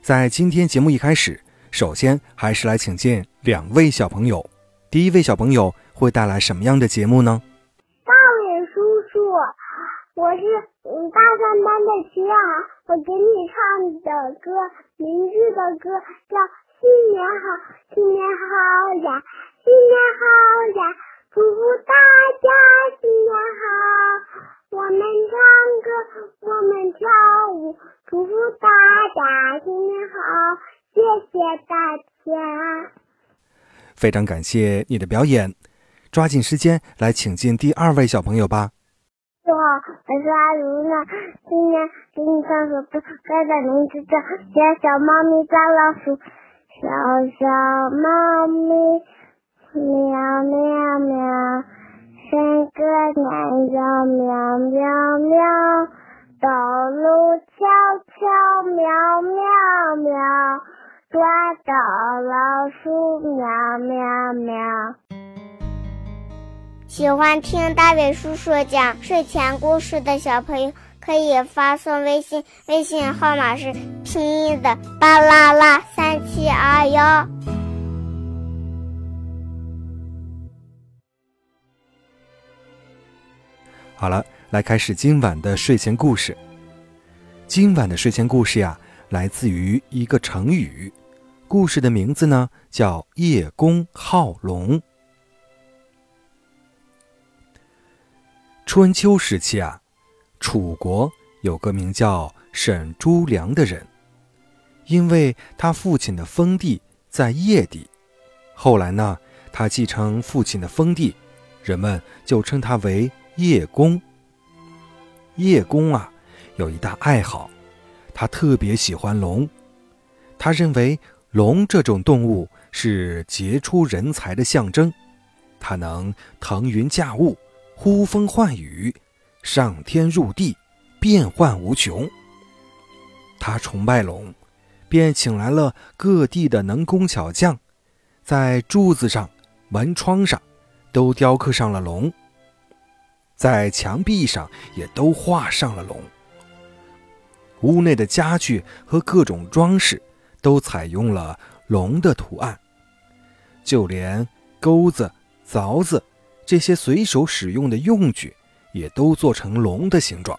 在今天节目一开始，首先还是来请见两位小朋友。第一位小朋友会带来什么样的节目呢？大伟叔叔，我是嗯大三班的齐雅，我给你唱的歌，明日的歌叫《新年好，新年好呀，新年好呀》。祝福大非常感谢你的表演，抓紧时间来请进第二位小朋友吧。你好，我是阿如呢，今天给你唱首歌，歌的名字叫《小小猫咪抓老鼠》，小小猫咪。喵喵喵，伸个懒腰喵喵喵，走路悄悄喵喵喵，抓到老鼠喵喵喵。喜欢听大伟叔叔讲睡前故事的小朋友，可以发送微信，微信号码是拼音的巴啦啦三七二幺。好了，来开始今晚的睡前故事。今晚的睡前故事呀，来自于一个成语，故事的名字呢叫“叶公好龙”。春秋时期啊，楚国有个名叫沈朱良的人，因为他父亲的封地在叶地，后来呢，他继承父亲的封地，人们就称他为。叶公，叶公啊，有一大爱好，他特别喜欢龙。他认为龙这种动物是杰出人才的象征，它能腾云驾雾、呼风唤雨、上天入地、变幻无穷。他崇拜龙，便请来了各地的能工巧匠，在柱子上、门窗上都雕刻上了龙。在墙壁上也都画上了龙，屋内的家具和各种装饰都采用了龙的图案，就连钩子、凿子这些随手使用的用具也都做成龙的形状。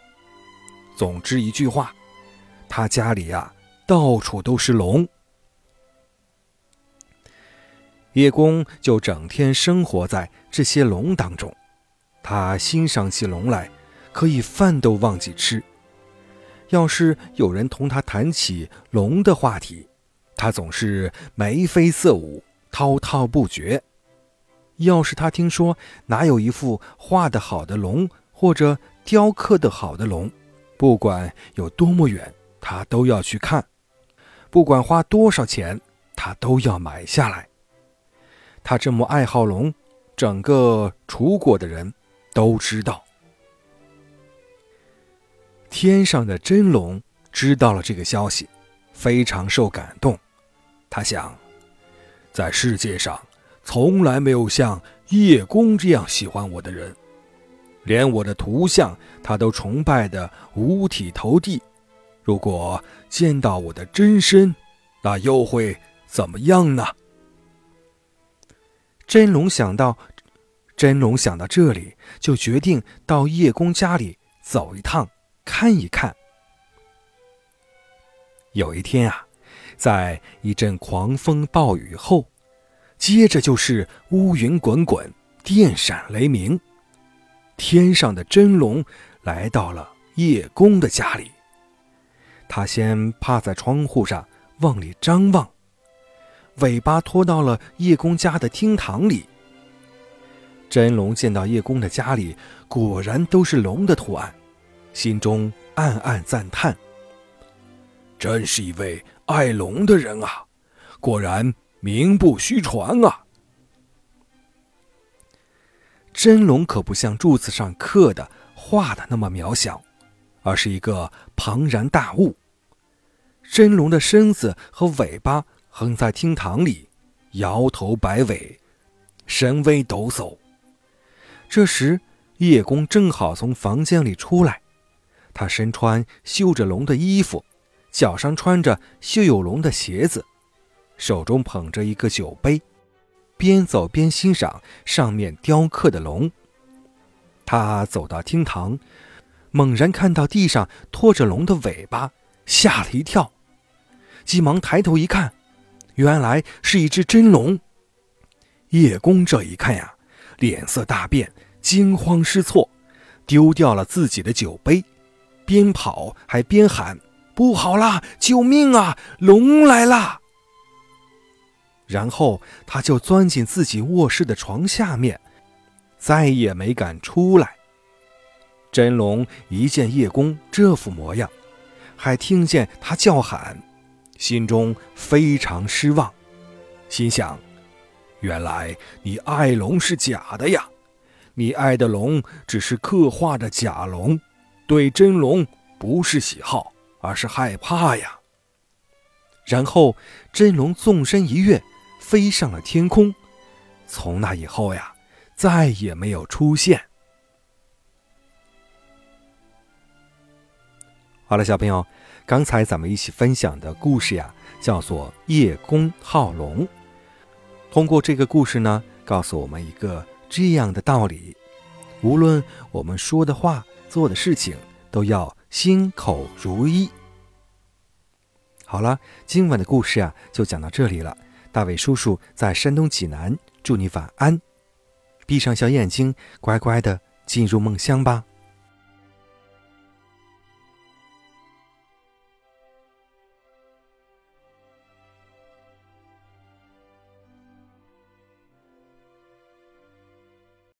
总之一句话，他家里呀到处都是龙。叶公就整天生活在这些龙当中。他欣赏起龙来，可以饭都忘记吃。要是有人同他谈起龙的话题，他总是眉飞色舞，滔滔不绝。要是他听说哪有一副画得好的龙，或者雕刻得好的龙，不管有多么远，他都要去看。不管花多少钱，他都要买下来。他这么爱好龙，整个楚国的人。都知道，天上的真龙知道了这个消息，非常受感动。他想，在世界上从来没有像叶公这样喜欢我的人，连我的图像他都崇拜的五体投地。如果见到我的真身，那又会怎么样呢？真龙想到。真龙想到这里，就决定到叶公家里走一趟，看一看。有一天啊，在一阵狂风暴雨后，接着就是乌云滚滚、电闪雷鸣，天上的真龙来到了叶公的家里。他先趴在窗户上往里张望，尾巴拖到了叶公家的厅堂里。真龙见到叶公的家里果然都是龙的图案，心中暗暗赞叹：“真是一位爱龙的人啊，果然名不虚传啊！真龙可不像柱子上刻的、画的那么渺小，而是一个庞然大物。真龙的身子和尾巴横在厅堂里，摇头摆尾，神威抖擞。这时，叶公正好从房间里出来，他身穿绣着龙的衣服，脚上穿着绣有龙的鞋子，手中捧着一个酒杯，边走边欣赏上面雕刻的龙。他走到厅堂，猛然看到地上拖着龙的尾巴，吓了一跳。急忙抬头一看，原来是一只真龙。叶公这一看呀，脸色大变，惊慌失措，丢掉了自己的酒杯，边跑还边喊：“不好啦！救命啊！龙来啦！”然后他就钻进自己卧室的床下面，再也没敢出来。真龙一见叶公这副模样，还听见他叫喊。心中非常失望，心想：“原来你爱龙是假的呀！你爱的龙只是刻画的假龙，对真龙不是喜好，而是害怕呀。”然后真龙纵身一跃，飞上了天空。从那以后呀，再也没有出现。好了，小朋友。刚才咱们一起分享的故事呀，叫做《叶公好龙》。通过这个故事呢，告诉我们一个这样的道理：无论我们说的话、做的事情，都要心口如一。好了，今晚的故事啊，就讲到这里了。大伟叔叔在山东济南，祝你晚安，闭上小眼睛，乖乖的进入梦乡吧。